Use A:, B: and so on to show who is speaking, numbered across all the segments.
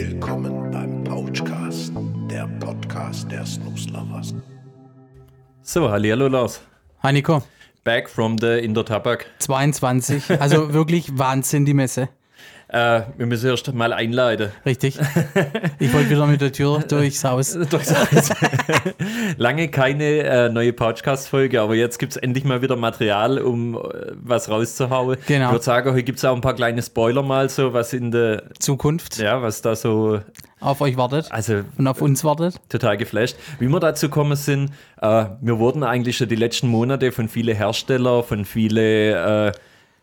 A: Willkommen beim Pouchcast, der Podcast der Snooze Lovers.
B: So, hallo Lars.
C: Hi Nico,
B: Back from the Indoor Tabak.
C: 22. Also wirklich Wahnsinn die Messe.
B: Äh, wir müssen erst mal einleiten.
C: Richtig. Ich wollte wieder mit der Tür durchs Haus.
B: Durchs Haus. Lange keine äh, neue Podcast-Folge, aber jetzt gibt es endlich mal wieder Material, um äh, was rauszuhauen.
C: Genau.
B: Ich würde sagen, heute gibt es auch ein paar kleine Spoiler mal so, was in der,
C: Zukunft
B: ja, was da so,
C: auf euch wartet
B: also
C: und auf uns wartet.
B: total geflasht. Wie wir dazu gekommen sind, äh, wir wurden eigentlich schon die letzten Monate von vielen Herstellern, von vielen äh,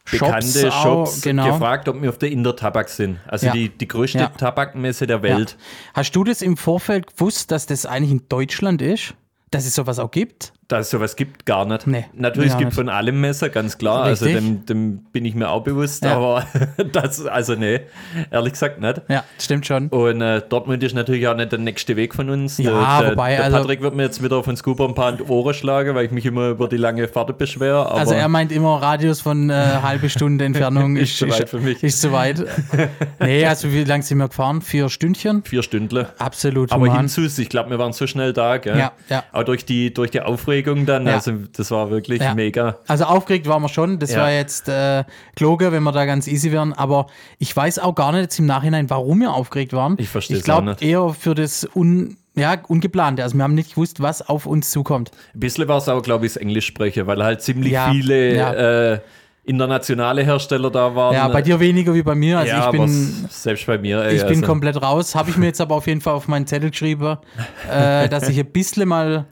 B: bekannte
C: Shops auch,
B: Shops
C: genau.
B: gefragt, ob wir auf der Inder Tabak sind. Also
C: Ja.
B: die, die größte
C: Ja.
B: Tabakmesse der
C: Ja.
B: Welt.
C: Hast du das im Vorfeld gewusst, dass das eigentlich in Deutschland ist? Dass es sowas auch gibt?
B: Dass es sowas gibt, gar nicht.
C: Nee,
B: Natürlich, es gibt
C: nicht.
B: von allem Messer, ganz klar. Also
C: Richtig.
B: dem, dem bin ich mir auch bewusst,
C: Ja.
B: aber das, also nee, ehrlich gesagt nicht.
C: Ja, stimmt schon.
B: Und äh, Dortmund ist natürlich auch nicht der nächste Weg von uns.
C: Ja,
B: der,
C: wobei,
B: der
C: also-
B: Patrick wird mir jetzt wieder auf den Scooper ein paar in die Ohren schlagen, weil ich mich immer über die lange Fahrt beschwere. Aber
C: Also er meint immer Radius von äh, halbe Stunde Entfernung
B: Ist zu weit für mich.
C: Ist zu weit. Nee, also wie lange sind wir gefahren? Vier Stündchen?
B: vier Stündle.
C: Absolut
B: Aber hinzu, ich glaube, wir waren so schnell da, gell?
C: Ja, ja.
B: Auch durch die, durch die Aufregung dann,
C: Ja.
B: also das war wirklich
C: Ja.
B: mega.
C: Also aufgeregt waren wir schon. Das
B: Ja.
C: war jetzt äh, gelogen, wenn wir da ganz easy wären. Aber ich weiß auch gar nicht jetzt im Nachhinein, warum wir aufgeregt waren.
B: Ich versteh's
C: Ich glaube eher für das Un ja, Ungeplante. Also wir haben nicht gewusst, was auf uns zukommt.
B: Ein bisschen war es auch, glaube ich, das Englisch sprechen, weil halt ziemlich
C: Ja,
B: viele
C: ja.
B: Äh, internationale Hersteller da waren.
C: Ja, bei dir weniger wie bei mir. Also
B: ja,
C: ich bin,
B: selbst bei mir. Ey,
C: ich bin
B: also,
C: komplett raus. Habe ich mir jetzt aber auf jeden Fall auf meinen Zettel geschrieben, äh, dass ich ein bisschen mal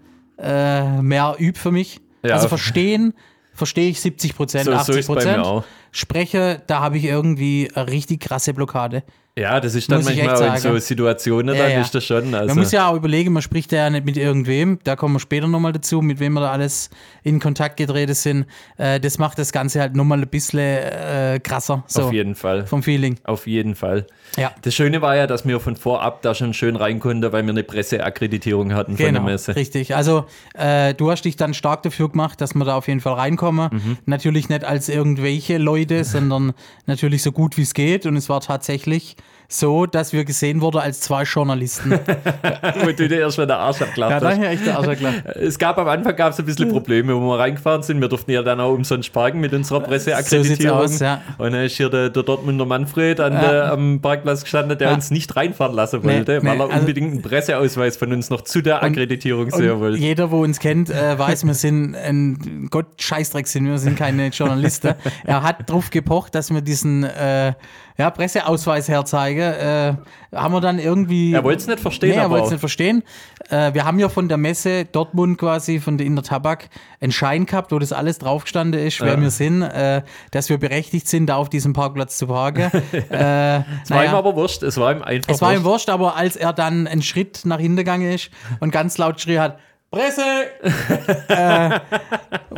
C: äh, mehr übe für mich.
B: Ja.
C: Also verstehen, verstehe ich 70 Prozent,
B: So- so
C: 80
B: ist bei mir
C: Prozent.
B: auch.
C: Spreche, da habe ich irgendwie eine richtig krasse Blockade.
B: Ja, das ist dann manchmal auch in so. Situationen,
C: Ja,
B: dann
C: ja.
B: ist das schon. Also,
C: Man muss ja auch überlegen, man spricht ja nicht mit irgendwem, da kommen wir später nochmal dazu, mit wem wir da alles in Kontakt getreten sind. Äh, das macht das Ganze halt nochmal ein bisschen äh, krasser. So,
B: auf jeden Fall.
C: vom Feeling.
B: Auf jeden Fall.
C: Ja.
B: Das Schöne war ja, dass wir von vorab da schon schön rein konnten, weil wir eine Presseakkreditierung hatten von der
C: Genau,
B: Messe.
C: richtig. Also äh, du hast dich dann stark dafür gemacht, dass wir da auf jeden Fall reinkommen.
B: Mhm.
C: Natürlich nicht als irgendwelche Leute, sondern natürlich so gut wie es geht. Und es war tatsächlich so, dass wir gesehen wurden als zwei Journalisten.
B: Wo du dir erst mal den Arsch abgelacht hast.
C: echt der Arsch klar.
B: Es gab am Anfang gab es ein bisschen Probleme, wo wir reingefahren sind. Wir durften ja dann auch umsonst parken mit unserer Presseakkreditierung.
C: So aus, ja.
B: Und dann ist hier der, der Dortmunder Manfred an der, am Parkplatz gestanden, der
C: Ja.
B: uns nicht reinfahren lassen wollte,
C: Nee,
B: weil
C: nee,
B: er
C: also-
B: unbedingt einen Presseausweis von uns noch zu der Akkreditierung sehen
C: Und
B: wollte.
C: jeder, wo uns kennt, äh, weiß, wir sind ein Gott Scheißdreck sind, wir sind keine Journalisten. er hat drauf gepocht, dass wir diesen äh, ja, Presseausweis herzeigen. Äh, haben wir dann irgendwie.
B: Er wollte es nicht verstehen,
C: Nee, er wollte es nicht verstehen. Äh, wir haben ja von der Messe Dortmund quasi, von der Inner Tabak, einen Schein gehabt, wo das alles draufgestanden ist, wer
B: Ja.
C: wir sind, äh, dass wir berechtigt sind, da auf diesem Parkplatz zu parken. äh,
B: Es war ihm aber wurscht, es war ihm einfach
C: es war ihm
B: wurscht.
C: wurscht, aber als er dann einen Schritt nach hinten gegangen ist und ganz laut schrie hat, Presse, äh,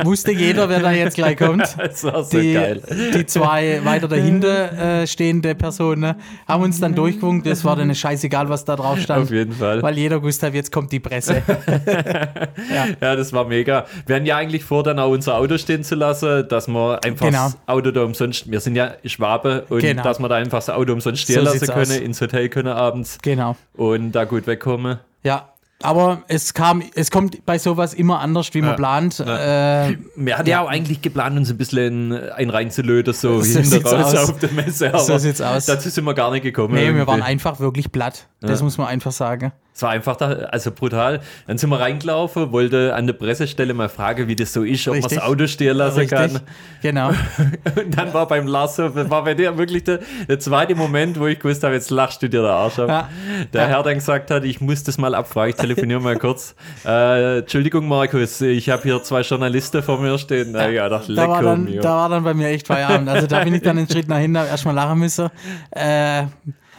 C: wusste jeder, wer da jetzt gleich kommt.
B: Das war so
C: Die,
B: geil.
C: die zwei weiter dahinter äh, stehende Personen haben uns dann durchgewunken. Das war dann scheißegal, was da drauf stand.
B: Auf jeden Fall.
C: Weil jeder gewusst hat, jetzt kommt die Presse.
B: Ja, das war mega. Wir hatten ja eigentlich vor, dann auch unser Auto stehen zu lassen, dass wir einfach
C: Genau.
B: das Auto da umsonst, wir sind ja Schwabe, und
C: Genau.
B: dass wir da einfach das Auto umsonst stehen
C: So
B: lassen können,
C: aus.
B: ins Hotel können abends
C: genau.
B: und da gut wegkommen.
C: Ja. Aber es kam, es kommt bei sowas immer anders, wie man
B: Ja.
C: plant. Äh,
B: Wir hatten ja auch eigentlich geplant, uns ein bisschen ein reinzulöten, so,
C: So
B: hinter
C: sieht's
B: raus
C: aus.
B: auf der Messe. Aber
C: So sieht's aus.
B: Dazu sind wir gar nicht gekommen.
C: nee, wir
B: irgendwie.
C: waren einfach wirklich platt. Das muss man einfach sagen.
B: Es war einfach da, also brutal. Dann sind wir reingelaufen, wollte an der Pressestelle mal fragen, wie das so ist, ob man das Auto stehen lassen
C: Richtig.
B: kann.
C: Genau.
B: Und dann war beim Lars so, war bei dir wirklich der, der zweite Moment, wo ich gewusst habe, jetzt lachst du dir der Arsch ab.
C: Ja.
B: Der
C: Ja.
B: Herr dann gesagt hat, ich muss das mal abfragen, ich telefoniere mal kurz. Äh, Entschuldigung, Markus, ich habe hier zwei Journalisten vor mir stehen. Na ja, doch,
C: da, war dann, da war dann bei mir echt Feierabend. Also da bin ich dann einen Schritt nach hinten, erstmal lachen müssen. Äh,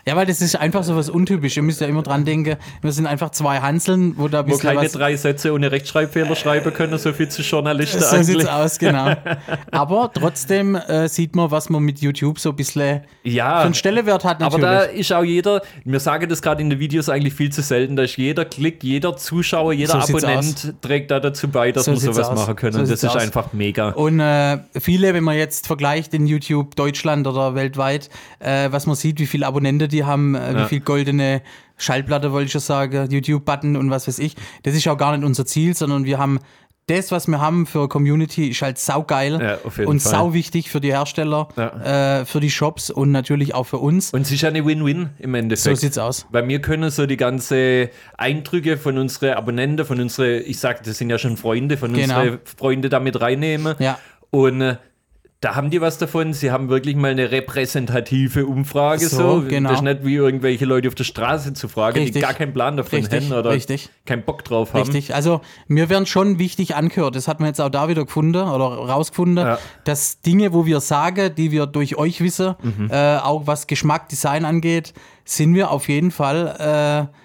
C: ja, weil das ist einfach so was untypisch. Ihr müsst ja immer dran denken, wir sind einfach zwei Hanseln, wo da
B: Wo keine drei Sätze ohne Rechtschreibfehler schreiben können, so viel zu Journalisten
C: so
B: eigentlich.
C: sieht's aus, genau. Aber trotzdem äh, sieht man, was man mit YouTube so ein bisschen
B: Ja,
C: für einen Stellewert hat
B: aber
C: natürlich.
B: da ist auch jeder, wir sagen das gerade in den Videos eigentlich viel zu selten, da ist jeder Klick, jeder Zuschauer, jeder
C: So
B: Abonnent trägt da dazu bei, dass
C: So
B: wir sowas
C: aus.
B: machen können.
C: So
B: das ist
C: aus.
B: einfach mega.
C: Und äh, viele, wenn man jetzt vergleicht in YouTube Deutschland oder weltweit, äh, was man sieht, wie viele Abonnenten die die haben äh, wie viel goldene Schallplatte, wollte ich schon sagen, YouTube-Button und was weiß ich. Das ist auch gar nicht unser Ziel, sondern wir haben das, was wir haben für Community, ist halt saugeil
B: Ja,
C: und
B: Fall.
C: sau wichtig für die Hersteller, äh, für die Shops und natürlich auch für uns.
B: Und es ist ja eine Win-Win im
C: So
B: Endeffekt.
C: sieht's aus.
B: Weil wir können so die ganze Eindrücke von unseren Abonnenten, von unseren, ich sag, das sind ja schon Freunde, von
C: Genau.
B: unseren Freunde damit reinnehmen.
C: Ja.
B: Und äh, da haben die was davon. Sie haben wirklich mal eine repräsentative Umfrage.
C: So,
B: So,
C: genau.
B: Das ist nicht wie irgendwelche Leute auf der Straße zu fragen, die
C: Richtig.
B: gar keinen Plan davon
C: Richtig,
B: haben oder
C: richtig.
B: keinen Bock drauf haben.
C: Richtig. Also mir werden schon wichtig angehört. Das hat man jetzt auch da wieder gefunden oder rausgefunden,
B: Ja.
C: dass Dinge, wo wir sagen, die wir durch euch wissen,
B: Mhm.
C: äh, auch was Geschmack, Design angeht, sind wir auf jeden Fall. Äh,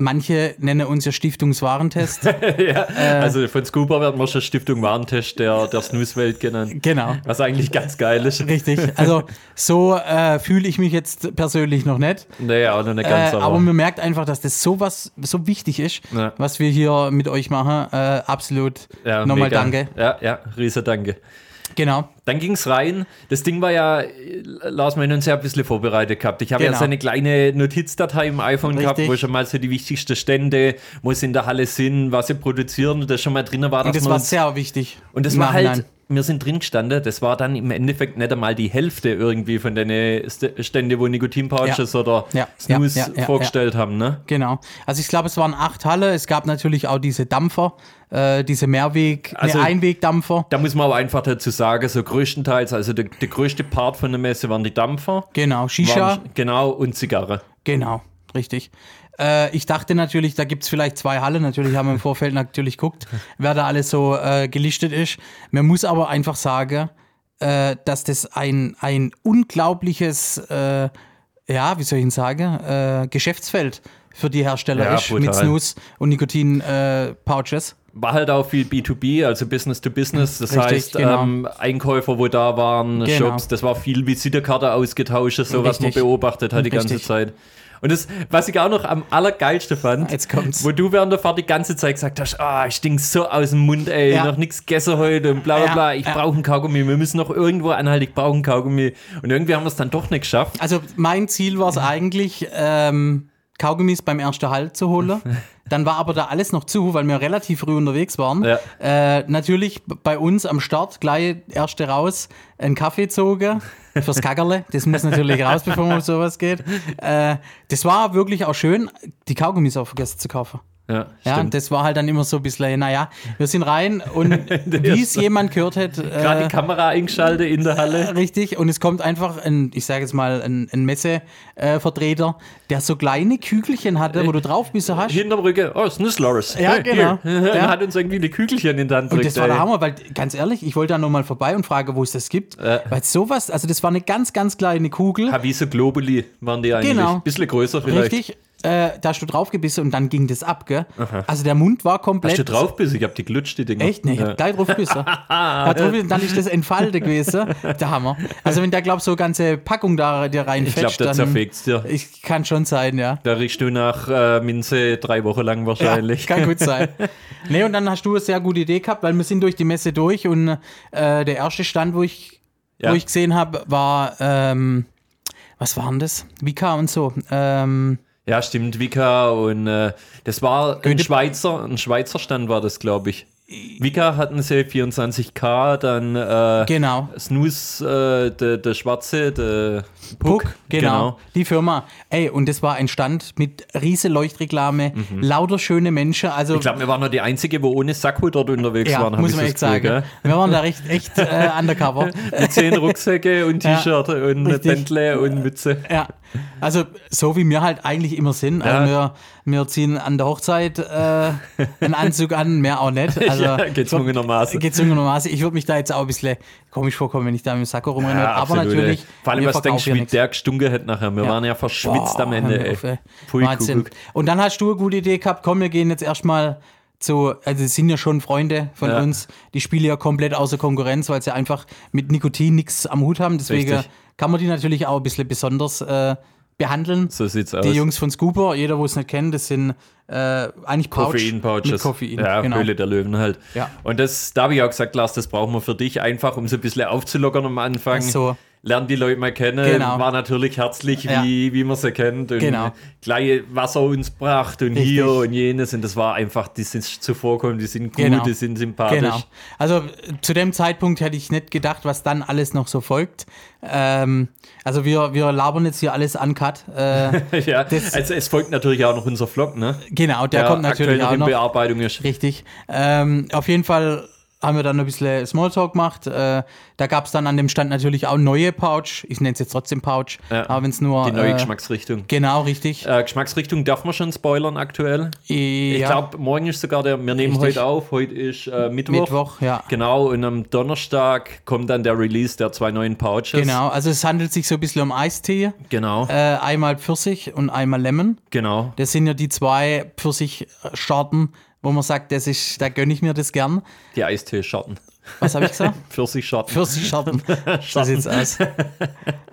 C: manche nennen uns ja Stiftungswarentest.
B: ja, also von Scuba wird man schon Stiftung Warentest der, der Snooze-Welt genannt.
C: genau.
B: Was eigentlich ganz geil ist.
C: Richtig. Also so äh, fühle ich mich jetzt persönlich noch nicht.
B: Naja, auch noch nicht
C: Äh,
B: ganz,
C: aber man merkt einfach, dass das so was so wichtig ist,
B: Ja.
C: was wir hier mit euch machen. Äh, absolut.
B: ja,
C: Nochmal
B: mega.
C: danke.
B: Ja, ja, riese Danke.
C: Genau.
B: Dann ging es rein. Das Ding war ja, Lars, wir haben uns ja ein bisschen vorbereitet gehabt. Ich habe ja
C: Genau.
B: so eine kleine Notizdatei im iPhone gehabt,
C: Richtig.
B: wo schon mal so die wichtigsten Stände, wo sie in der Halle sind, was sie produzieren, und das schon mal drin war.
C: Und das war
B: uns-
C: sehr wichtig.
B: und das war halt. Wir sind drin gestanden, das war dann im Endeffekt nicht einmal die Hälfte irgendwie von den St- Stände, wo Nikotin-Pouches oder
C: Ja,
B: Snooze
C: ja, ja, ja,
B: vorgestellt haben. Ne?
C: Genau. Also ich glaube, es waren acht Halle. Es gab natürlich auch diese Dampfer, äh, diese Mehrweg,
B: Also-
C: ne, Einwegdampfer.
B: Da muss man aber einfach dazu sagen, so größtenteils, also der, der größte Part von der Messe waren die Dampfer.
C: Genau, Shisha.
B: Waren, genau, und Zigarre.
C: Genau, richtig. Äh, ich dachte natürlich, da gibt es vielleicht zwei Hallen. Natürlich haben wir im Vorfeld natürlich geguckt, wer da alles so äh, gelistet ist. Man muss aber einfach sagen, äh, dass das ein, ein unglaubliches, äh, ja, wie soll ich ihn sagen, äh, Geschäftsfeld für die Hersteller
B: Ja,
C: ist
B: brutal.
C: mit Snooze und Nikotin-Pouches.
B: War halt auch viel B2B, also Business to Business. Das
C: Richtig,
B: heißt,
C: genau.
B: ähm, Einkäufer, wo da waren,
C: Genau.
B: Shops, das war viel Visitenkarte ausgetauscht, so was man
C: Richtig.
B: beobachtet hat die ganze
C: Richtig.
B: Zeit. Und das, was ich auch noch am allergeilsten fand,
C: Jetzt kommt's.
B: wo du während der Fahrt die ganze Zeit gesagt hast, ah, ich stink so aus dem Mund, ey,
C: Ja.
B: noch nichts gegessen heute und bla bla
C: Ja,
B: bla, ich
C: ja.
B: brauche einen Kaugummi, wir müssen noch irgendwo anhalten, ich brauche einen Kaugummi. Und irgendwie haben wir es dann doch nicht geschafft.
C: Also mein Ziel war es eigentlich, ähm, Kaugummis beim ersten Halt zu holen. Dann war aber da alles noch zu, weil wir relativ früh unterwegs waren.
B: Ja.
C: Äh, natürlich bei uns am Start gleich erste raus, einen Kaffee zogen fürs Kackerle. Das muss natürlich raus, bevor man auf sowas geht. Äh, das war wirklich auch schön, die Kaugummis auch vergessen zu kaufen.
B: Ja,
C: Ja, das war halt dann immer so ein bisschen, naja, wir sind rein und wie es jemand gehört hat,
B: Gerade
C: äh,
B: die Kamera eingeschaltet in der Halle.
C: Richtig, und es kommt einfach ein, ich sage jetzt mal, ein, ein Messevertreter, der so kleine Kügelchen hatte, wo du drauf bist, hast.
B: Hinterm Rücken, oh, Snizzlers.
C: Ja, genau.
B: Hier.
C: Ja.
B: hat uns irgendwie die Kügelchen in der Hand
C: Und das war der. Hammer, weil ganz ehrlich, ich wollte da nochmal vorbei und frage, wo es das gibt. Weil sowas, also das war eine ganz, ganz kleine Kugel.
B: Havise Globuli waren die eigentlich.
C: Genau.
B: Bisschen größer vielleicht.
C: Richtig. Äh, da hast du draufgebissen und dann ging das ab, gell? Also der Mund war komplett.
B: Hast du drauf bist? Ich hab die glutscht, die Dinger.
C: Echt? Nee, ich
B: Ja.
C: hab gleich drauf gebissen. da drauf, dann ist das entfaltet gewesen. Der Hammer. Also wenn der, glaub so ganze Packung da dir
B: Ich glaube,
C: dann...
B: zerfegt's dir.
C: Ich kann schon sein, ja.
B: Da riechst du nach äh, Minze drei Wochen lang wahrscheinlich.
C: Ja, kann gut sein. Nee, und dann hast du eine sehr gute Idee gehabt, weil wir sind durch die Messe durch und äh, der erste Stand, wo ich,
B: Ja.
C: wo ich gesehen habe, war, ähm, was waren das? Vika und so. Ähm,
B: Ja, stimmt, Vika und äh, das war ein Schweizer, ein Schweizer Stand war das, glaube ich. Vika hatten sie 24K, dann äh,
C: genau.
B: Snooze, äh, der, der Schwarze, der
C: Puck, genau. Die Firma. Ey, und das war ein Stand mit riese Leuchtreklame, lauter schöne Menschen. Also,
B: Mhm. Ich glaube, wir waren nur die Einzige, wo ohne Sakko dort unterwegs
C: ja,
B: waren.
C: muss
B: ich
C: man echt sagen. Wir waren da recht, echt äh, undercover.
B: gell? Mit zehn Rucksäcke und
C: Ja,
B: T-Shirt und
C: richtig.
B: Bentley und Mütze.
C: Ja, also so wie wir halt eigentlich immer sind. Also wir, wir ziehen an der Hochzeit äh, einen Anzug an, mehr auch nicht. Also,
B: ja, gezwungenermaßen.
C: Gezwungenermaßen. Ich würde mich da jetzt auch ein bisschen komisch vorkommen, wenn ich da mit dem Sakko rumrenne. aber
B: absolut,
C: natürlich.
B: ey. Vor allem, was denkst du,
C: ja
B: wie der gestunken hat nachher? Wir
C: Ja.
B: waren ja verschwitzt
C: Boah,
B: am Ende,
C: auf, Wahnsinn.
B: Kuckuck.
C: Und dann hast du eine gute Idee gehabt, komm, wir gehen jetzt erstmal zu, also es sind ja schon Freunde von
B: Ja.
C: uns, die spielen ja komplett außer Konkurrenz, weil sie einfach mit Nikotin nichts am Hut haben. Deswegen
B: Richtig.
C: kann man die natürlich auch ein bisschen besonders äh, behandeln.
B: So sieht's aus.
C: Die Jungs von Scooper, jeder, wo es nicht kennt, das sind äh, eigentlich Pouch
B: Koffein-Pouches.
C: mit Koffein.
B: Ja,
C: genau.
B: Höhle der Löwen halt.
C: Ja.
B: Und das, da habe ich auch gesagt, Lars, das brauchen wir für dich einfach, um so ein bisschen aufzulockern am Anfang.
C: Ach so.
B: Lernen die Leute mal kennen,
C: Genau.
B: war natürlich herzlich,
C: Ja.
B: wie, wie man sie kennt. Und
C: Genau.
B: gleich Wasser uns bracht und
C: Richtig.
B: hier und jenes. Und das war einfach, die sind zuvorkommen, die sind gut,
C: Genau.
B: die sind sympathisch.
C: Genau. Also zu dem Zeitpunkt hätte ich nicht gedacht, was dann alles noch so folgt. Ähm, also wir, wir labern jetzt hier alles uncut. Äh,
B: ja, also es folgt natürlich auch noch unser Vlog, ne?
C: genau, der, kommt
B: aktuell
C: natürlich auch
B: in
C: noch.
B: Bearbeitung ist.
C: Richtig. Ähm, auf jeden Fall haben wir dann ein bisschen Smalltalk gemacht. Äh, da gab es dann an dem Stand natürlich auch neue Pouch. Ich nenne es jetzt trotzdem Pouch,
B: Ja.
C: aber wenn es nur.
B: Die neue
C: äh,
B: Geschmacksrichtung.
C: Genau, richtig.
B: Äh, Geschmacksrichtung darf man schon spoilern aktuell.
C: Ich
B: Ich glaube, morgen ist sogar der, wir nehmen
C: Richtig.
B: heute auf, heute ist äh, Mittwoch.
C: Mittwoch, ja.
B: Genau, und am Donnerstag kommt dann der Release der zwei neuen Pouches.
C: Genau, also es handelt sich so ein bisschen um Eistee.
B: Genau,
C: Äh, einmal Pfirsich und einmal Lemon.
B: genau.
C: Das sind ja die zwei Pfirsich-Sorten, wo man sagt, das ist, da gönne ich mir das gern.
B: Die Eistee-Schatten.
C: Was habe ich gesagt?
B: Pfirsich-Schatten.
C: Pfirsich-Sorten. so sieht's aus.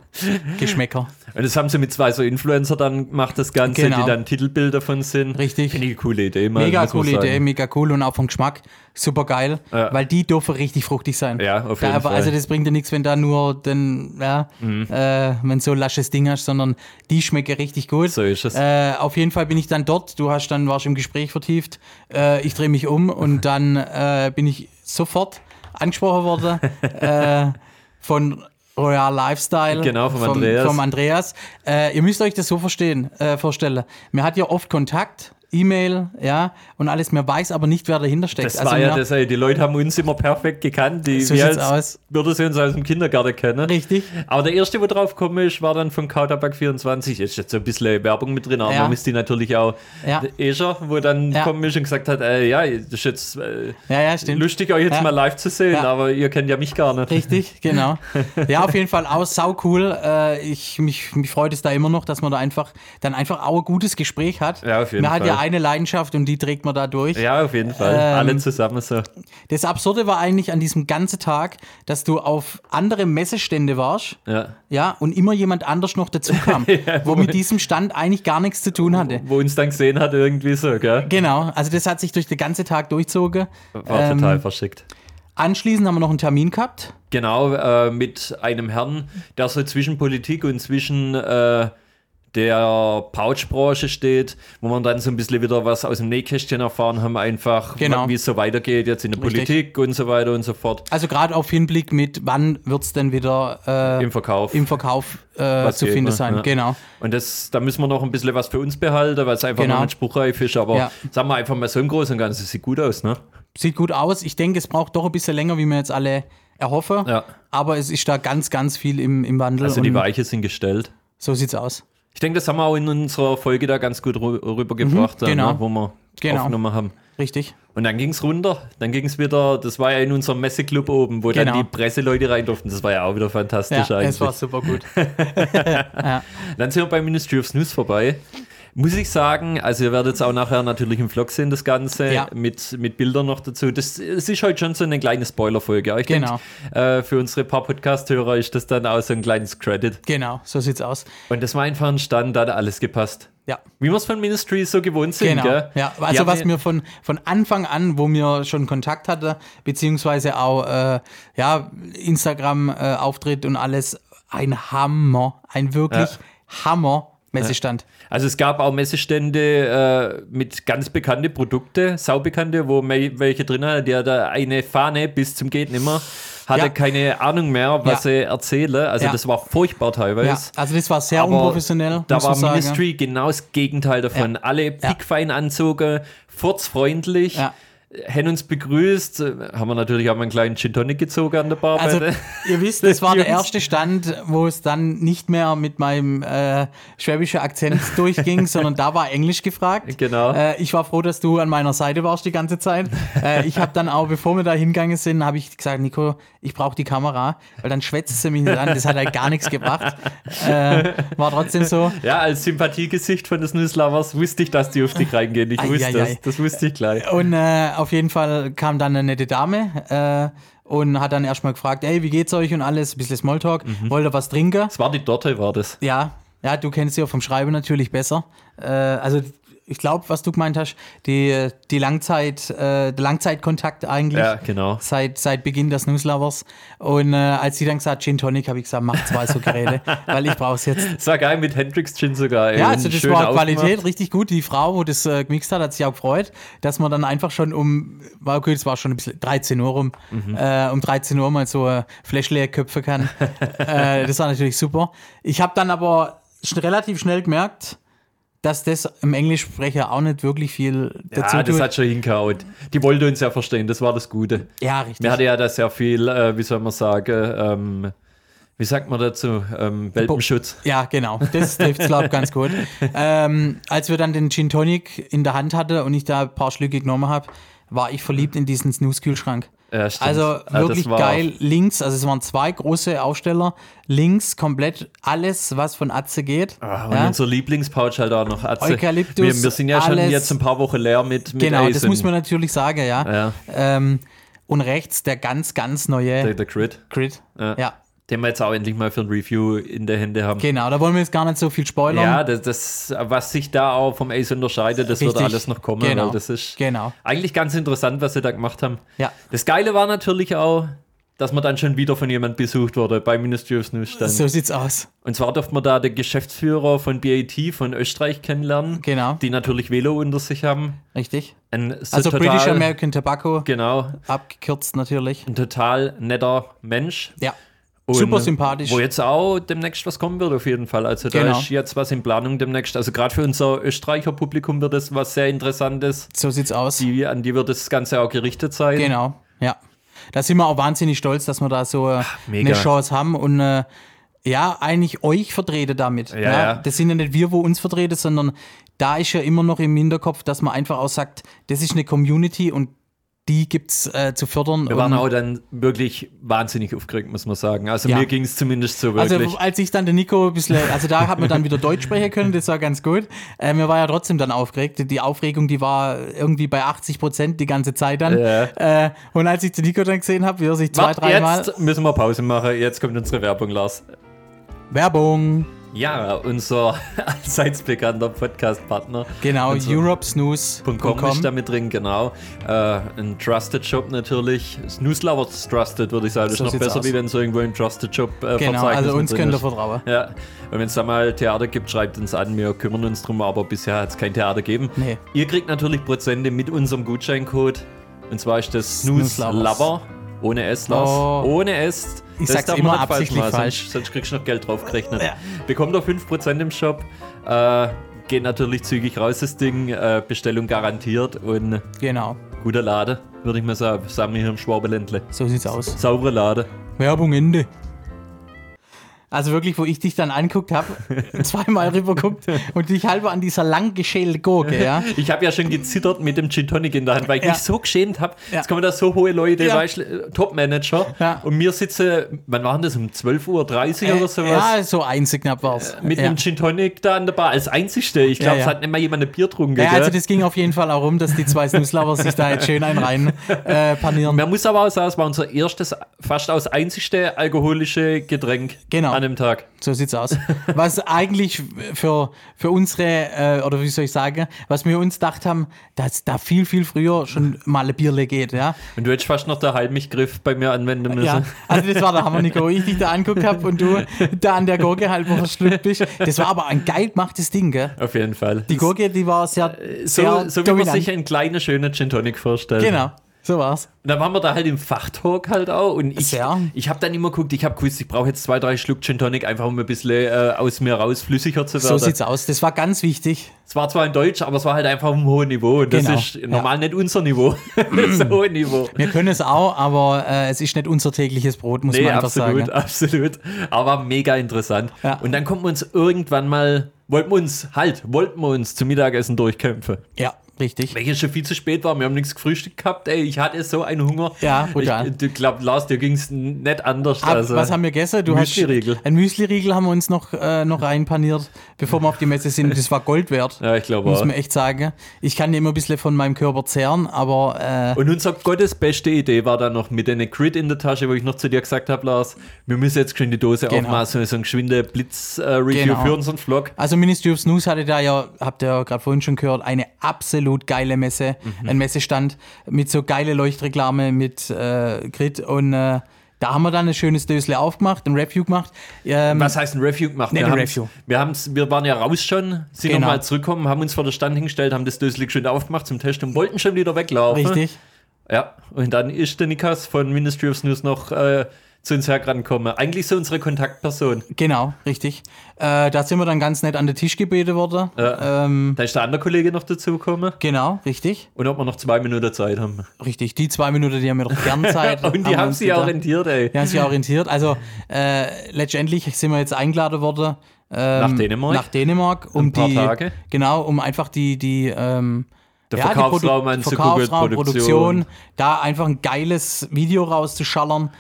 C: Geschmäcker.
B: Und das haben sie mit zwei so Influencer dann gemacht, das Ganze,
C: Genau.
B: die dann Titelbilder von sind.
C: Richtig.
B: Finde ich eine coole Idee. Mal,
C: Mega
B: man
C: coole. Idee, mega cool und auch vom Geschmack super geil,
B: Ja.
C: weil die dürfen richtig fruchtig sein.
B: Ja, auf
C: Da
B: jeden
C: aber,
B: Fall. Mhm.
C: Also das bringt dir nichts, wenn da nur den, ja, äh, wenn so ein lasches Ding hast, sondern die schmecken richtig gut.
B: So ist es.
C: Äh, auf jeden Fall bin ich dann dort. Du hast dann warst im Gespräch vertieft. Äh, ich drehe mich um und dann äh, bin ich sofort angesprochen worden äh, von Royal Lifestyle.
B: Genau, vom Andreas.
C: Vom Andreas. Äh, ihr müsst euch das so verstehen, äh, vorstellen. Mir hat ja oft Kontakt. E-Mail, ja, und alles. Mir weiß aber nicht, wer dahinter steckt.
B: Das
C: also
B: war ja das, ey, die Leute haben uns immer perfekt gekannt. Die,
C: So
B: als
C: aus.
B: würde sie uns aus dem Kindergarten kennen.
C: Richtig.
B: Aber der erste, wo drauf gekommen ist, war dann von Kautabak24. Ist jetzt so ein bisschen Werbung mit drin, aber
C: Ja.
B: man ist die natürlich auch.
C: Ja.
B: Escher, wo dann
C: Ja.
B: gekommen ist und gesagt hat, äh, ja, das ist jetzt äh,
C: Ja, ja, stimmt.
B: lustig, euch jetzt mal live zu sehen, aber ihr kennt ja mich gar nicht.
C: Richtig, genau. Ja, auf jeden Fall auch sau cool. Äh, ich, mich, mich freut es da immer noch, dass man da einfach dann einfach auch ein gutes Gespräch hat.
B: Ja, auf jeden
C: man
B: Fall.
C: Ja eine Leidenschaft und die trägt man da durch.
B: Ja, auf jeden Fall.
C: Ähm,
B: Alle zusammen so.
C: Das Absurde war eigentlich an diesem ganzen Tag, dass du auf andere Messestände warst,
B: Ja.
C: ja, und immer jemand anders noch dazu kam, wo mit diesem Stand eigentlich gar nichts zu tun hatte.
B: Wo uns dann gesehen hat, irgendwie so, gell?
C: Genau, also das hat sich durch den ganzen Tag durchzogen.
B: War
C: Ähm,
B: total verschickt.
C: Anschließend haben wir noch einen Termin gehabt.
B: Genau, äh, mit einem Herrn, der so zwischen Politik und zwischen äh, der Pouchbranche steht, wo man dann so ein bisschen wieder was aus dem Nähkästchen erfahren haben, einfach
C: Genau.
B: wie es so weitergeht jetzt in der
C: Richtig.
B: Politik und so weiter und so fort.
C: Also gerade auf Hinblick mit, wann wird es denn wieder äh,
B: Im Verkauf.
C: im Verkauf äh, zu finden
B: ne?
C: sein.
B: Ja.
C: Genau.
B: Und das, da müssen wir noch ein bisschen was für uns behalten, weil es einfach
C: Genau.
B: noch nicht spruchreif ist. Aber
C: Ja.
B: sagen wir einfach mal so im Großen und Ganzen, sieht gut aus, ne?
C: Sieht gut aus. Ich denke, es braucht doch ein bisschen länger, wie wir jetzt alle erhoffen.
B: Ja.
C: Aber es ist da ganz, ganz viel im, im Wandel.
B: Also die Weiche sind gestellt.
C: so sieht's aus.
B: Ich denke, das haben wir auch in unserer Folge da ganz gut rü- rübergebracht, da,
C: genau.
B: ne, wo wir
C: Genau.
B: aufgenommen haben.
C: Richtig.
B: Und dann ging es runter. Dann ging es wieder, das war ja in unserem Messeclub oben, wo dann
C: Genau.
B: die Presseleute rein durften. Das war ja auch wieder fantastisch
C: Ja,
B: eigentlich.
C: es war super gut.
B: Dann sind wir bei Ministry of Snooze vorbei. Muss ich sagen, also ihr werdet es auch nachher natürlich im Vlog sehen, das Ganze,
C: Ja.
B: mit, mit Bildern noch dazu. Das, es ist heute schon so eine kleine Spoiler-Folge. Ich
C: Genau.
B: denke, äh, für unsere paar Podcast-Hörer ist das dann auch so ein kleines Credit.
C: genau, so sieht's aus.
B: Und das war einfach ein Stand, da hat alles gepasst.
C: Ja.
B: Wie wir es von Ministry so gewohnt sind,
C: Genau.
B: gell?
C: Ja, also
B: haben
C: was
B: ja-
C: mir von, von Anfang an, wo mir schon Kontakt hatte, beziehungsweise auch äh, ja, Instagram-Auftritt und alles, ein Hammer, ein wirklich Hammer Messestand.
B: Also es gab auch Messestände äh, mit ganz bekannte Produkte, saubekannte, wo welche drin hat, der da eine Fahne bis zum geht nimmer hatte
C: Ja.
B: keine Ahnung mehr, was
C: Ja.
B: sie erzähle. Also
C: Ja.
B: das war furchtbar teilweise.
C: Ja, also das war sehr
B: Aber
C: unprofessionell.
B: Da war
C: man sagen.
B: Ministry genau das Gegenteil davon. Alle pickfein anzogen, furzfreundlich,
C: Ja.
B: Haben uns begrüßt, äh, haben wir natürlich auch mal einen kleinen Gin Tonic gezogen an der Bar.
C: Also, ihr wisst, das war der erste Stand, wo es dann nicht mehr mit meinem äh, schwäbischen Akzent durchging, sondern da war Englisch gefragt.
B: Genau.
C: Äh, ich war froh, dass du an meiner Seite warst die ganze Zeit. Äh, ich habe dann auch, bevor wir da hingegangen sind, habe ich gesagt, Nico, ich brauche die Kamera, weil dann schwätzt sie mich nicht an. Das hat halt gar nichts gebracht. Äh, war trotzdem so.
B: ja, als Sympathiegesicht von des Newslovers wusste ich, dass die auf dich reingehen. Ich wusste das. Das wusste ich gleich.
C: Und äh, auf jeden Fall kam dann eine nette Dame äh, und hat dann erstmal gefragt, ey, wie geht's euch und alles, ein bisschen Smalltalk, wollt ihr was trinken?
B: Das war die Dorte, war das.
C: Ja, ja, du kennst sie ja vom Schreiben natürlich besser. Äh, also ich glaube, was du gemeint hast, die, die Langzeit, äh, der Langzeitkontakt eigentlich.
B: Ja, genau.
C: Seit, seit Beginn des News Lovers. Und äh, als sie dann gesagt Gin Tonic, habe ich gesagt, mach zwei so Geräte, weil ich brauche es jetzt.
B: Das war geil mit Hendrix Gin sogar.
C: Ja, also das war
B: aufgemacht.
C: Qualität richtig gut. Die Frau, wo das äh, gemixt hat, hat sich auch gefreut, dass man dann einfach schon um, war okay, es war schon ein bisschen 13 Uhr rum,
B: Mhm.
C: äh, um 13 Uhr mal so äh, Flash leer köpfen kann. äh, das war natürlich super. Ich habe dann aber relativ schnell gemerkt, dass das im Englischsprecher auch nicht wirklich viel dazu
B: Ja, das
C: tut.
B: hat schon hingehauen. Die wollte uns ja verstehen, das war das Gute.
C: ja, richtig.
B: Wir hatten ja da sehr viel, äh, wie soll man sagen, ähm, wie sagt man dazu, ähm, Welpenschutz.
C: Ja, genau. Das trifft es, glaube ich, ganz gut. Ähm, als wir dann den Gin Tonic in der Hand hatte und ich da ein paar Schlücke genommen habe, war ich verliebt in diesen Snooze-Kühlschrank.
B: Ja.
C: Also
B: Ja, das
C: wirklich
B: war-
C: geil. Links, also es waren zwei große Aufsteller. Links komplett alles, was von Atze geht.
B: Ah, und
C: ja?
B: unser Lieblingspouch halt auch noch. Atze.
C: Eukalyptus,
B: wir, wir sind ja schon
C: alles.
B: jetzt ein paar Wochen leer mit, mit
C: Genau, das
B: Eisen.
C: muss man natürlich sagen, ja.
B: Ja.
C: Ähm, und rechts der ganz, ganz neue
B: Der, der Crit.
C: Grid. Ja.
B: Den wir jetzt auch endlich mal für ein Review in der Hände haben.
C: genau. Da wollen wir jetzt gar nicht so viel spoilern.
B: Ja, das, das, was sich da auch vom Ace unterscheidet, das wird
C: Richtig.
B: alles noch kommen.
C: Genau.
B: Weil das ist
C: Genau.
B: eigentlich ganz interessant, was sie da gemacht haben.
C: Ja.
B: Das Geile war natürlich auch, dass man dann schon wieder von jemand besucht wurde bei Ministry of Snooze stand.
C: So sieht's aus.
B: Und zwar durfte man da den Geschäftsführer von BAT von Österreich kennenlernen,
C: Genau.
B: die natürlich Velo unter sich haben.
C: Richtig.
B: Ein so
C: Also
B: total,
C: British American Tobacco,
B: Genau,
C: abgekürzt natürlich.
B: ein total netter Mensch.
C: Ja.
B: Und
C: Super sympathisch.
B: Wo jetzt auch demnächst was kommen wird, auf jeden Fall. Also da
C: Genau.
B: ist jetzt was in Planung demnächst. Also gerade für unser Österreicher Publikum wird das was sehr Interessantes.
C: So sieht's aus.
B: Die, an die wird das Ganze auch gerichtet sein.
C: Genau, ja. Da sind wir auch wahnsinnig stolz, dass wir da so äh,
B: mega.
C: eine Chance haben und äh, ja, eigentlich euch vertrete damit.
B: Ja, ja.
C: Das sind ja nicht wir, wo uns vertreten, sondern da ist ja immer noch im Hinterkopf, dass man einfach auch sagt, das ist eine Community und die gibt's äh, zu fördern.
B: Wir waren auch dann wirklich wahnsinnig aufgeregt, muss man sagen. Also
C: Ja.
B: mir ging es zumindest so wirklich.
C: also als ich dann den Nico ein bisschen, also da hat man dann wieder Deutsch sprechen können, das war ganz gut. Äh, mir war ja trotzdem dann aufgeregt. Die Aufregung, die war irgendwie bei 80 Prozent die ganze Zeit dann.
B: Ja.
C: Äh, und als ich den Nico dann gesehen habe, wie er sich zwei, dreimal
B: jetzt müssen wir Pause machen. Jetzt kommt unsere Werbung, Lars.
C: Werbung.
B: Ja, unser allseits bekannter Podcast-Partner.
C: Genau, europesnooze.com.
B: .com ist da mit drin, genau. Äh, ein Trusted Shop natürlich. Snooze Lovers Trusted, würde ich sagen. Das
C: So
B: ist noch besser,
C: aus.
B: wie wenn so irgendwo im Trusted Shop äh,
C: Genau, also uns könnt ihr vertrauen.
B: Ja, und wenn es da mal Theater gibt, schreibt uns an. Wir kümmern uns drum, aber bisher hat es kein Theater gegeben.
C: Nee.
B: Ihr kriegt natürlich Prozente mit unserem Gutscheincode. Und zwar ist das Snooze. Lover. Ohne S, Lars.
C: Oh.
B: Ohne S.
C: Ich
B: Das
C: sag's immer absichtlich
B: machen,
C: falsch.
B: Sonst, sonst kriegst du noch Geld draufgerechnet.
C: Ja.
B: Bekommt ihr 5% im Shop. Äh, geht natürlich zügig raus, das Ding. Äh, Bestellung garantiert und
C: Genau,
B: guter Lade, würde ich mal sagen. Sagen wir hier im Schwabeländle.
C: so sieht's aus.
B: Saubere Lade.
C: Werbung Ende. Also wirklich, wo ich dich dann anguckt habe, zweimal rüberguckt und dich halber an dieser lang geschälten Gurke, ja.
B: Ich habe ja schon gezittert mit dem Gin Tonic in der Hand, weil ich
C: Ja.
B: mich so geschämt habe.
C: Ja.
B: Jetzt kommen da so hohe Leute,
C: Ja.
B: weißt, Top-Manager.
C: Ja.
B: Und mir sitze, wann waren das, um 12.30 Uhr oder sowas?
C: Ja, so eins knapp war's.
B: Mit
C: ja.
B: einem Gin Tonic da an der Bar, als einzigste. Ich glaube, es hat nicht mal jemand ein Bier getrunken.
C: Ja, also das ging auf jeden Fall auch rum, dass die zwei Snooze-Lovers sich da jetzt schön einen rein äh, panieren.
B: Man muss aber auch sagen, es war unser erstes, fast aus einzigste alkoholische Getränk
C: Genau.
B: An dem Tag.
C: So sieht's aus. Was eigentlich für, für unsere, äh, oder wie soll ich sagen, was wir uns gedacht haben, dass da viel, viel früher schon mal ein Bierle geht, ja.
B: Und du hättest fast noch den Halbmich-Griff bei mir anwenden müssen.
C: Ja, also das war der Hammer, Nico. Wo ich dich da anguckt habe und du da an der Gurke halb verschluckt bist. Das war aber ein geil gemachtes Ding, gell?
B: Auf jeden Fall.
C: Die Gurke, die war sehr,
B: so,
C: sehr
B: so wie man
C: dominant.
B: sich einen kleinen, schönen Gin Tonic vorstellt.
C: Genau, so war's.
B: Und dann waren wir da halt im Fachtalk halt auch. Und ich,
C: Sehr.
B: ich habe dann immer geguckt, ich habe gewusst, ich brauche jetzt zwei, drei Schluck Gin Tonic, einfach um ein bisschen äh, aus mir raus flüssiger zu
C: So
B: werden.
C: sieht's aus. Das war ganz wichtig.
B: es war zwar in Deutsch, aber es war halt einfach auf einem hohen Niveau. Und das
C: Genau,
B: ist normal nicht unser Niveau. das hohe Niveau.
C: Wir können es auch, aber äh, es ist nicht unser tägliches Brot, muss
B: Nee,
C: man einfach
B: absolut,
C: sagen.
B: absolut. Aber mega interessant.
C: Ja.
B: Und dann kommen wir uns irgendwann mal, wollten wir uns, halt, wollten wir uns zum Mittagessen durchkämpfen.
C: Ja, Richtig.
B: Welches schon viel zu spät war. Wir haben nichts gefrühstückt gehabt. Ey, ich hatte so einen Hunger.
C: Ja, brutal.
B: Ich, ich glaube, Lars, dir ging es nicht anders.
C: Ab,
B: also,
C: was haben wir gegessen? Du
B: Müsli-Riegel.
C: Hast, ein Müsli-Riegel haben wir uns noch, äh, noch reinpaniert, bevor wir auf die Messe sind. Das war Gold wert.
B: Ja, ich glaube
C: Muss man echt sagen. Ich kann immer ein bisschen von meinem Körper zehren, aber äh,
B: Und unsere Gottes beste Idee war dann noch mit einer Crit in der Tasche, wo ich noch zu dir gesagt habe, Lars, wir müssen jetzt schon die Dose
C: Genau.
B: aufmachen, so ein geschwinde Blitz-Review
C: Genau.
B: für unseren Vlog.
C: Also Ministry of Snooze hatte da ja, habt ihr ja gerade vorhin schon gehört, eine absolut geile Messe,
B: Mhm.
C: ein Messestand mit so geile Leuchtreklame mit äh, Grid und äh, da haben wir dann ein schönes Dösle aufgemacht, ein Review gemacht. Ähm,
B: Was heißt ein Review gemacht?
C: Nee,
B: wir,
C: ein Review.
B: Wir, haben's, wir waren ja raus schon, sind
C: Genau.
B: nochmal zurückgekommen, haben uns vor der Stand hingestellt, haben das Dösli schön aufgemacht zum Testen und wollten schon wieder weglaufen.
C: richtig.
B: Ja, und dann ist der Nikas von Ministry of News noch äh, zu uns hergekommen. Eigentlich so unsere Kontaktperson.
C: Genau, richtig. Äh, da sind wir dann ganz nett an den Tisch gebeten worden.
B: Ja.
C: Ähm,
B: Da ist der andere Kollege noch dazugekommen.
C: genau, richtig.
B: Und ob wir noch zwei Minuten Zeit haben.
C: Richtig. Die zwei Minuten, die haben wir doch gern Zeit.
B: Und die haben
C: uns
B: sich orientiert, ey.
C: Die haben sich orientiert. Also äh, letztendlich sind wir jetzt eingeladen worden. Ähm,
B: Nach Dänemark?
C: Nach Dänemark, um
B: Ein paar
C: die,
B: Tage?
C: genau, um einfach die, die, ähm,
B: Der
C: ja, die
B: Verkaufsraum
C: Produ- Verkaufsraum,
B: Produktion.
C: Produktion, da einfach ein geiles Video rauszuschallern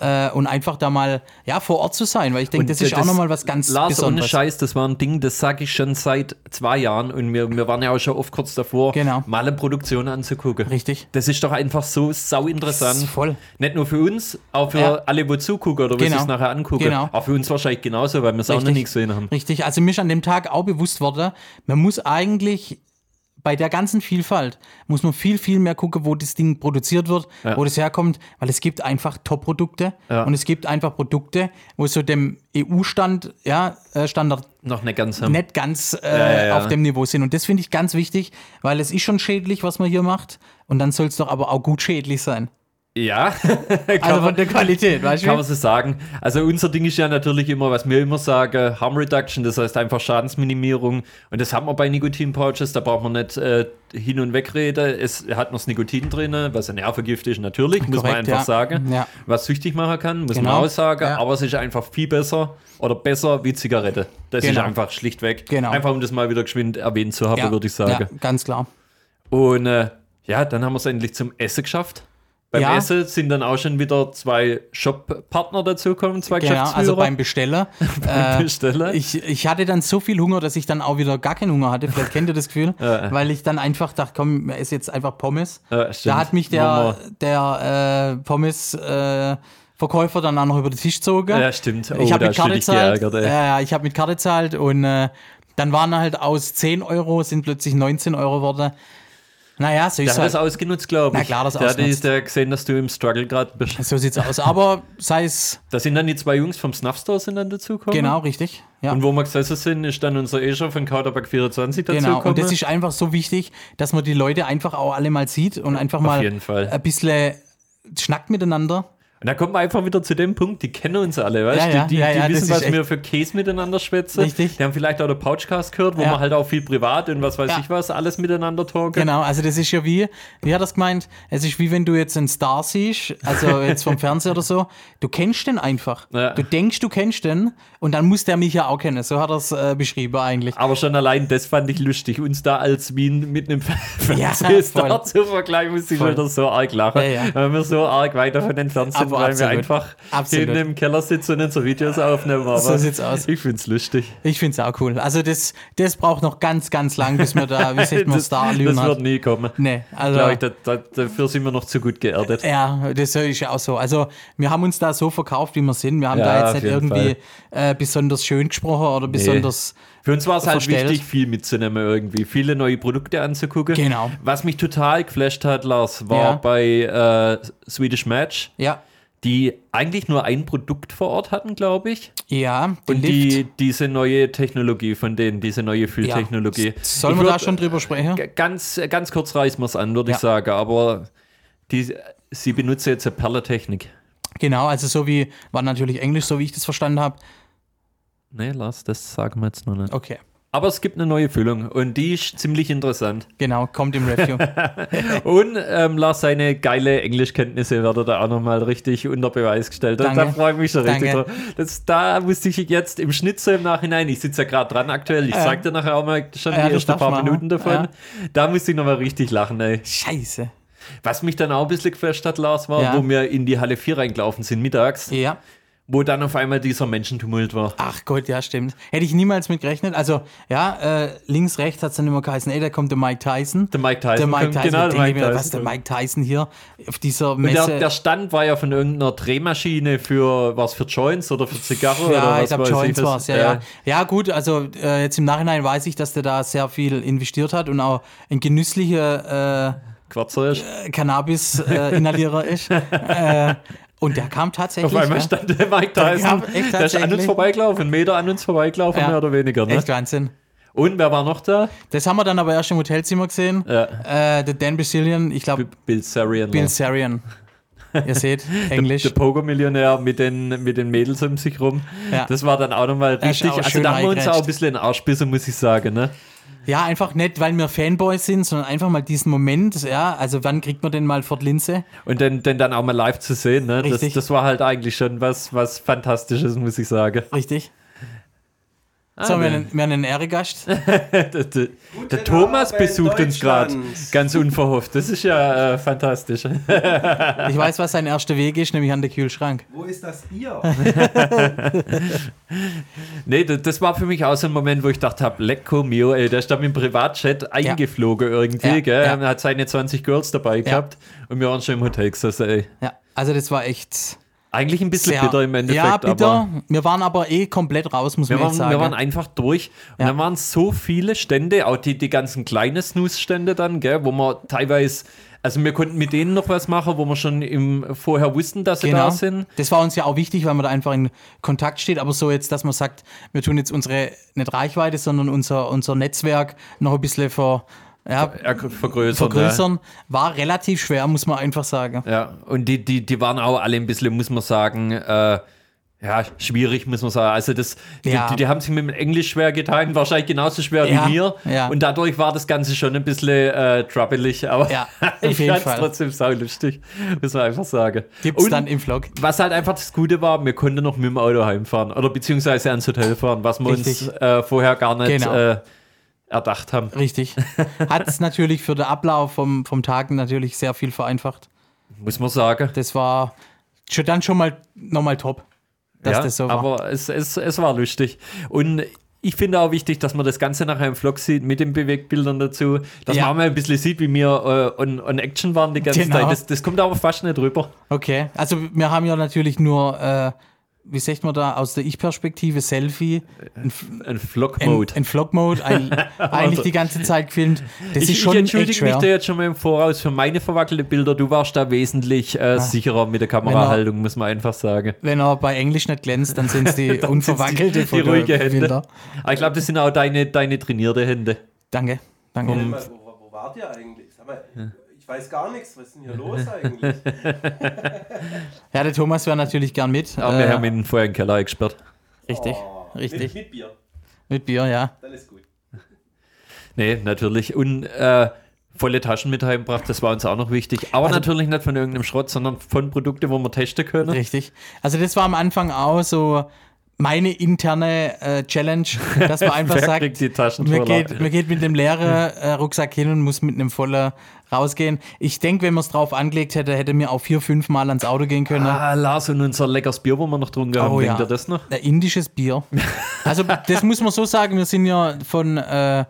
C: äh, und einfach da mal ja, vor Ort zu sein, weil ich denke,
B: Und
C: das ist auch nochmal was ganz
B: Lars, ohne
C: Besonderes.
B: Scheiß, das war ein Ding, das sage ich schon seit zwei Jahren und wir, wir waren ja auch schon oft kurz davor,
C: Genau.
B: mal eine Produktion anzugucken.
C: Richtig.
B: Das ist doch einfach so sau interessant.
C: Voll.
B: Nicht nur für uns, auch für
C: Ja.
B: alle, wo zugucken oder
C: Genau.
B: es nachher angucken.
C: Genau.
B: Auch für uns wahrscheinlich genauso, weil wir es auch noch nicht gesehen haben.
C: Richtig, also ist an dem Tag auch bewusst worden, man muss eigentlich bei der ganzen Vielfalt, muss man viel, viel mehr gucken, wo das Ding produziert wird,
B: Ja.
C: wo das herkommt, weil es gibt einfach Top-Produkte
B: Ja.
C: und es gibt einfach Produkte, wo so dem EU-Stand, ja, äh, Standard
B: Noch nicht ganz
C: nicht ganz äh,
B: ja.
C: auf dem Niveau sind. Und das finde ich ganz wichtig, weil es ist schon schädlich, was man hier macht. Und dann soll es doch aber auch gut schädlich sein.
B: Ja,
C: Also von der Qualität, weißt
B: kann
C: du?
B: man so sagen. Also unser Ding ist ja natürlich immer, was wir immer sagen, Harm Reduction, das heißt einfach Schadensminimierung. Und das haben wir bei Nikotin-Pouches, da braucht man nicht äh, hin und weg reden. Es hat noch das Nikotin drin, was ein Nervengift ist, natürlich, muss man
C: Korrekt,
B: einfach
C: ja.
B: sagen.
C: Ja.
B: Was süchtig machen kann, muss
C: Genau.
B: man auch sagen.
C: Ja.
B: Aber es ist einfach viel besser oder besser wie Zigarette. Das ist
C: Genau.
B: einfach schlichtweg.
C: Genau.
B: Einfach um das mal wieder geschwind erwähnt zu haben, würde ich sagen.
C: Ja, ganz klar.
B: Und äh, ja, dann haben wir es endlich zum Essen geschafft. Beim
C: Ja.
B: Essen sind dann auch schon wieder zwei Shop-Partner dazugekommen, zwei
C: Genau,
B: Geschäftsführer.
C: also beim Besteller. äh,
B: Besteller.
C: Ich, ich hatte dann so viel Hunger, dass ich dann auch wieder gar keinen Hunger hatte. Vielleicht kennt ihr das Gefühl,
B: Ja.
C: weil ich dann einfach dachte, komm, ich esse jetzt einfach Pommes.
B: Ja,
C: da hat mich der, der äh, Pommes äh, Verkäufer dann auch noch über den Tisch gezogen.
B: Ja, stimmt. Oh,
C: ich habe mit Karte gezahlt. ja, ich habe mit Karte gezahlt und äh, dann waren halt aus 10 Euro sind plötzlich 19 Euro geworden. Naja, so
B: Der
C: ist
B: hat das
C: halt.
B: ausgenutzt, glaube ich.
C: Na klar, das
B: der hat
C: ausgenutzt.
B: der gesehen, dass du im Struggle gerade bist.
C: So sieht's aus. Aber sei es
B: Da sind dann die zwei Jungs vom Snuff Store sind dann dazugekommen.
C: genau richtig. Ja.
B: Und wo wir gesessen sind, ist dann unser Escher von Kauderback 24
C: Genau,
B: dazugekommen.
C: und das ist einfach so wichtig, dass man die Leute einfach auch alle mal sieht und einfach mal
B: jeden Fall.
C: ein bisschen schnackt miteinander.
B: Und da kommt man einfach wieder zu dem Punkt, die kennen uns alle, weißt
C: Ja,
B: die die,
C: ja,
B: die wissen, was wir für Käse miteinander schwätzen.
C: Richtig.
B: Die haben vielleicht auch der Pouchcast gehört, wo man halt auch viel privat und was weiß ich was, alles miteinander talken.
C: Genau, also das ist ja wie, wie hat das gemeint? Es ist wie wenn du jetzt einen Star siehst, also jetzt vom Fernseher oder so, du kennst den einfach. Du denkst, du kennst den und dann muss der mich ja auch kennen. So hat er es äh, beschrieben eigentlich.
B: Aber schon allein das fand ich lustig, uns da als Wien mit einem Fernsehstar zu vergleichen, muss ich wieder so arg lachen, weil wir so arg weit davon entfernt sind,
C: Aber
B: weil wir einfach
C: Absolut.
B: hinten im Keller sitzen und unsere Videos aufnehmen. Aber
C: So sieht's aus.
B: Ich find's lustig.
C: Ich finde es auch cool. Also das, das braucht noch ganz, ganz lang, bis man da, wie sagt man,
B: das,
C: star
B: das wird nie kommen.
C: Nee, also.
B: Ich, da, da, dafür sind wir noch zu gut geerdet.
C: Ja, das ist ja auch so. Also, wir haben uns da so verkauft, wie wir sind. Wir haben
B: Ja,
C: da jetzt nicht irgendwie äh, besonders schön gesprochen oder besonders.
B: Für uns war es halt
C: verstellt.
B: wichtig, viel mitzunehmen irgendwie, viele neue Produkte anzugucken.
C: Genau.
B: Was mich total geflasht hat, Lars, war
C: Ja.
B: bei äh, Swedish Match,
C: Ja,
B: die eigentlich nur ein Produkt vor Ort hatten, glaube ich.
C: ja,
B: Und
C: Lift.
B: die, diese neue Technologie von denen, diese neue
C: ja.
B: Fülltechnologie.
C: Sollen wir da schon drüber sprechen?
B: Ganz, ganz kurz reißen wir es an, würde
C: Ja.
B: ich sagen, aber die, sie benutzen jetzt eine Perlertechnik.
C: Genau, also so wie, war natürlich Englisch, so wie ich das verstanden habe.
B: Nee, Lars, das sagen wir jetzt noch nicht.
C: Okay.
B: Aber es gibt eine neue Füllung und die ist ziemlich interessant.
C: Genau, kommt im Review.
B: Und ähm, Lars, seine geile Englischkenntnisse werden da auch nochmal richtig unter Beweis gestellt. Und da freue ich mich schon richtig
C: Danke.
B: drauf. Das, da musste ich jetzt im Schnitt so im Nachhinein, ich sitze ja gerade dran aktuell, ich
C: Ja.
B: sag dir nachher auch mal schon
C: Ja,
B: die ersten paar
C: machen.
B: Minuten davon.
C: Ja.
B: Da musste ich nochmal richtig lachen, ey.
C: Scheiße.
B: Was mich dann auch ein bisschen geflasht hat, Lars, war,
C: Ja.
B: wo wir in die Halle 4 reingelaufen sind mittags,
C: Ja.
B: Wo dann auf einmal dieser Menschentumult war.
C: Ach Gott, ja, stimmt. Hätte ich niemals mit gerechnet. Also, ja, äh, links, rechts hat es dann immer geheißen, ey, da kommt der Mike Tyson.
B: Der Mike Tyson
C: Der Mike Tyson,
B: genau, der Mike Tyson
C: was der. Mike Tyson hier auf dieser
B: Und
C: Messe.
B: der, der Stand war ja von irgendeiner Drehmaschine für, was für Joints oder für Zigarre oder
C: ja,
B: was
C: ich glaube, Joints war es. Ja, ja. ja, gut, also äh, jetzt im Nachhinein weiß ich, dass der da sehr viel investiert hat und auch ein genüsslicher
B: Quatzer ist.
C: äh, Cannabis-Inhalierer ist. Äh, und der kam tatsächlich.
B: Auf einmal
C: ja.
B: stand der Mike
C: Der
B: Tyson,
C: echt
B: der ist an uns vorbeigelaufen, einen Meter an uns vorbeigelaufen,
C: Ja.
B: mehr oder weniger. Ne?
C: Echt Wahnsinn.
B: Und wer war noch da?
C: Das haben wir dann aber erst im Hotelzimmer gesehen.
B: Ja.
C: Äh, der Dan Basilian, ich glaube,
B: Bill Sarian.
C: Bill. Sarian. Ihr seht, Englisch.
B: Der Poker-Millionär mit den, mit den Mädels um sich rum.
C: Ja.
B: Das war dann auch nochmal richtig.
C: auch
B: Also da haben wir uns auch ein bisschen in den Arsch bissen, muss ich sagen. Ne?
C: Ja, einfach nicht, weil wir Fanboys sind, sondern einfach mal diesen Moment, ja, also wann kriegt man denn mal Fort Linse?
B: Und den, den dann auch mal live zu sehen. Ne? Das,
C: Richtig.
B: das war halt eigentlich schon was, was Fantastisches, muss ich sagen.
C: Richtig.
B: Ah,
C: so, wir haben einen, wir haben einen Ehrengast.
B: Der, der, der Thomas
D: Abend,
B: besucht uns gerade ganz unverhofft. Das ist ja äh, fantastisch.
C: Ich weiß, was sein erster Weg ist, nämlich an der Kühlschrank.
D: Wo ist das Bier?
B: Nee, das, das war für mich auch so ein Moment, wo ich dachte habe, lecko mio, ey, der ist da mit dem Privatjet eingeflogen irgendwie,
C: Ja,
B: gell?
C: ja.
B: Er hat seine 20 Girls dabei gehabt und wir waren schon im Hotel gesessen, ey.
C: Ja, also das war echt
B: Eigentlich ein bisschen
C: sehr
B: bitter im Endeffekt,
C: Ja, bitter.
B: aber
C: Wir waren aber eh komplett raus, muss man
B: waren,
C: sagen.
B: wir waren einfach durch und
C: Ja.
B: dann waren so viele Stände, auch die, die ganzen kleinen Snooze-Stände dann, gell, wo man teilweise, also wir konnten mit denen noch was machen, wo wir schon im, vorher wussten, dass sie
C: Genau.
B: da sind.
C: Das war uns ja auch wichtig, weil man da einfach in Kontakt steht. Aber so jetzt, dass man sagt, wir tun jetzt unsere, nicht Reichweite, sondern unser, unser Netzwerk noch ein bisschen ver, ja,
B: vergrößern.
C: vergrößern, war relativ schwer, muss man einfach sagen.
B: Ja, und die, die, die waren auch alle ein bisschen, muss man sagen, äh, ja, schwierig, muss man sagen. Also das, die,
C: Ja.
B: die, die haben sich mit dem Englisch schwer getan, wahrscheinlich genauso schwer
C: Ja,
B: wie mir.
C: ja.
B: Und dadurch war das Ganze schon ein bisschen äh, troubelig, aber ich fand es trotzdem saulustig, muss man einfach sagen.
C: Gibt's
B: Und
C: dann im Vlog.
B: was halt einfach das Gute war, wir konnten noch mit dem Auto heimfahren oder beziehungsweise ans Hotel fahren, was wir uns
C: Richtig.
B: äh, vorher gar nicht
C: Genau.
B: äh, erdacht haben.
C: Richtig. Hat es natürlich für den Ablauf vom, vom Tag natürlich sehr viel vereinfacht.
B: Muss man sagen.
C: Das war schon, dann schon mal nochmal top, dass
B: ja,
C: das so war.
B: aber es, es, es war lustig. Und ich finde auch wichtig, dass man das Ganze nachher im Vlog sieht, mit den Bewegtbildern dazu, dass
C: Ja.
B: man mal ein bisschen sieht, wie wir äh, on, on Action waren die ganze
C: Genau.
B: Zeit. Das, das kommt aber fast nicht rüber.
C: Okay, also wir haben ja natürlich nur, äh, wie sagt man da, aus der Ich-Perspektive Selfie, ein,
B: Ein
C: ein,
B: Vlog-Mode.
C: ein Vlog-Mode, ein, eigentlich die ganze Zeit gefilmt. Das
B: Ich,
C: ist schon
B: ich entschuldige mich da jetzt schon mal im Voraus für meine verwackelte Bilder. Du warst da wesentlich äh, sicherer mit der Kamerahaltung, muss man einfach sagen.
C: Wenn er bei Englisch nicht glänzt, dann sind es die unverwackelte
B: die, die ruhige Hände.
C: Bilder.
B: Aber ich glaube, das sind auch deine, deine trainierte Hände.
C: Danke, danke.
D: Warte mal, wo, wo wart ihr eigentlich? Sag mal, ich weiß gar nichts. Was ist denn hier los eigentlich?
C: Ja, der Thomas wäre natürlich gern mit.
B: Aber wir
C: Äh,
B: haben ihn vorher in den Keller gesperrt.
C: richtig,
D: Oh,
C: richtig.
D: Mit, mit Bier.
C: Mit Bier, ja.
D: Dann ist gut.
B: Nee, natürlich. Und äh, volle Taschen mit heimgebracht, das war uns auch noch wichtig. Aber
C: Also-
B: natürlich nicht von irgendeinem Schrott, sondern von Produkten, wo wir testen können.
C: Richtig. Also das war am Anfang auch so meine interne äh, Challenge, dass man einfach sagt,
B: kriegt die Taschen
C: man geht, man geht mit einem leeren äh, Rucksack hin und muss mit einem vollen rausgehen. Ich denke, wenn man es drauf angelegt hätte, hätte mir auch vier, fünf Mal ans Auto gehen können.
B: Ah, Lars und unser leckeres Bier, wo wir noch drunter haben,
C: Oh
B: denkt
C: ja.
B: ihr das noch?
C: Ein indisches Bier. Also das muss man so sagen, wir sind ja von, äh,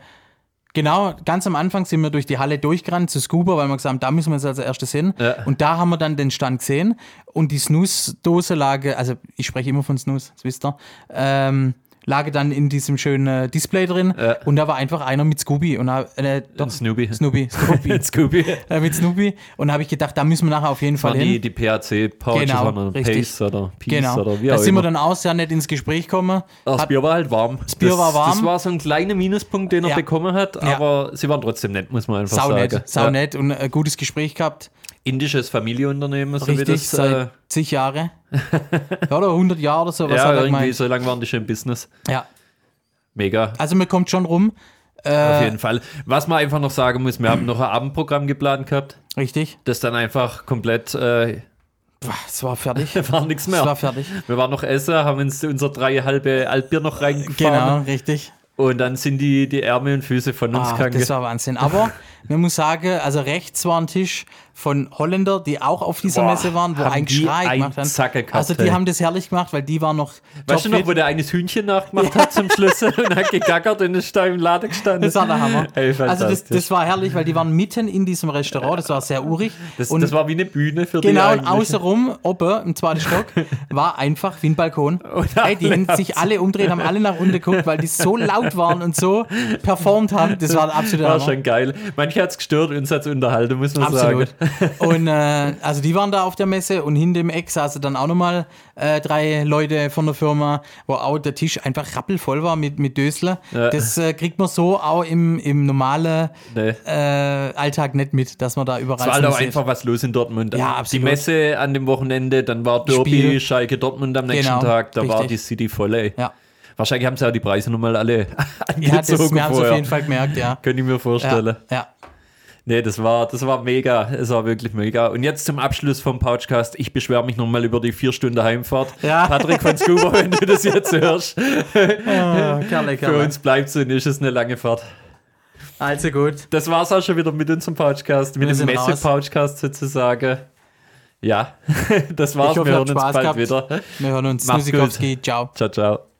C: genau, ganz am Anfang sind wir durch die Halle durchgerannt zu Scuba, weil wir gesagt haben, da müssen wir jetzt als erstes hin.
B: Ja.
C: Und da haben wir dann den Stand gesehen und die Snooze-Dose lag, also ich spreche immer von Snooze, das wisst ihr, ähm, lag dann in diesem schönen äh, Display drin
B: Ja.
C: und da war einfach einer mit Scooby und hab- äh, doch,
B: Snoopy.
C: Snoopy, Snoopy,
B: Scooby.
C: äh, mit Snoopy und da habe ich gedacht, da müssen wir nachher auf jeden
B: Das
C: Fall
B: die,
C: hin.
B: die PAC-Pouches
C: Genau,
B: von
C: richtig.
B: Pace oder Peace
C: Genau,
B: oder wie
C: da
B: auch
C: sind wir
B: immer.
C: dann auch sehr nett ins Gespräch gekommen.
B: das
C: Hat-
B: Bier war halt warm. Das
C: Bier war warm.
B: Das war so ein kleiner Minuspunkt, den er
C: Ja.
B: bekommen hat,
C: Ja.
B: aber sie waren trotzdem nett, muss man einfach
C: Sau
B: sagen.
C: nett, sau
B: Ja.
C: nett und ein gutes Gespräch gehabt.
B: Indisches Familienunternehmen, so wie
C: Richtig,
B: das.
C: seit
B: Äh,
C: zig Jahre. ja, oder 100 Jahre oder so. Was
B: ja, irgendwie
C: gemeint?
B: so lange waren die schon im Business.
C: Ja.
B: mega.
C: Also man kommt schon rum.
B: Auf
C: Äh,
B: jeden Fall. Was man einfach noch sagen muss, wir haben noch ein Abendprogramm geplant gehabt,
C: richtig.
B: das dann einfach komplett äh,
C: Es war fertig.
B: war nichts
C: Es war
B: mehr.
C: fertig.
B: Wir waren noch essen, haben uns unser drei halbe Altbier noch reingefahren
C: Genau, richtig.
B: und dann sind die, die Ärmel und Füße von uns
C: Ah,
B: gegangen.
C: das war Wahnsinn. Aber man muss sagen, also rechts war ein Tisch von Holländer, die auch auf dieser
B: Boah,
C: Messe waren, wo ein
B: die
C: Geschrei gemacht haben.
B: Gehabt,
C: also die
B: ey.
C: haben das herrlich gemacht, weil die waren noch
B: Weißt du noch, wo der eines Hühnchen nachgemacht hat zum Schluss und hat gegackert und ist da im Laden gestanden?
C: Das war der Hammer.
B: Ey,
C: also das, das war herrlich, weil die waren mitten in diesem Restaurant, das war sehr urig.
B: das,
C: und
B: das war wie eine Bühne für die
C: Genau, und
B: eigentlich.
C: außenrum, oben im zweiten Stock, war einfach wie ein Balkon.
B: Und
C: Ey, die haben sich alle umdreht, haben alle nach unten geguckt, weil die so laut waren und so performt haben. Das war absolut
B: War schon geil. Manche hat es gestört, uns hat es unterhalten, muss man
C: Absolut.
B: sagen.
C: Und äh, also die waren da auf der Messe und hinter dem Eck saßen dann auch nochmal äh, drei Leute von der Firma, wo auch der Tisch einfach rappelvoll war mit, mit Dösler.
B: Ja.
C: Das äh, kriegt man so auch im, im normalen
B: Nee.
C: äh, Alltag nicht mit, dass man da überall
B: Es war halt auch
C: sieht.
B: einfach was los in Dortmund.
C: Ja,
B: Die
C: absolut.
B: Messe an dem Wochenende, dann war Derby,
C: Spiel.
B: Schalke Dortmund am nächsten
C: Genau,
B: Tag, da war
C: richtig.
B: die City voll, ey.
C: Ja,
B: Wahrscheinlich haben sie auch die Preise nochmal alle
C: ja das,
B: angezogen
C: wir haben es auf jeden Fall gemerkt, ja.
B: Könnte ich mir vorstellen.
C: Ja, ja.
B: Nee, das war, das war mega. Es war wirklich mega. Und jetzt zum Abschluss vom Pouchcast. Ich beschwere mich nochmal über die vier Stunden Heimfahrt.
C: Ja.
B: Patrick von Scuba, wenn du das jetzt hörst.
C: Ah, Kerle,
B: Für
C: Kerle.
B: uns bleibt es und ist es eine lange Fahrt.
C: Also gut.
B: Das war's auch schon wieder mit unserem Pouchcast, mit
C: Wir
B: dem. Messe-Pouchcast sozusagen. Ja, das war's.
C: Ich hoffe,
B: Wir hören uns
C: Spaß
B: bald
C: gehabt.
B: wieder.
C: Wir hören uns. Nusikowski, ciao.
B: Ciao, ciao.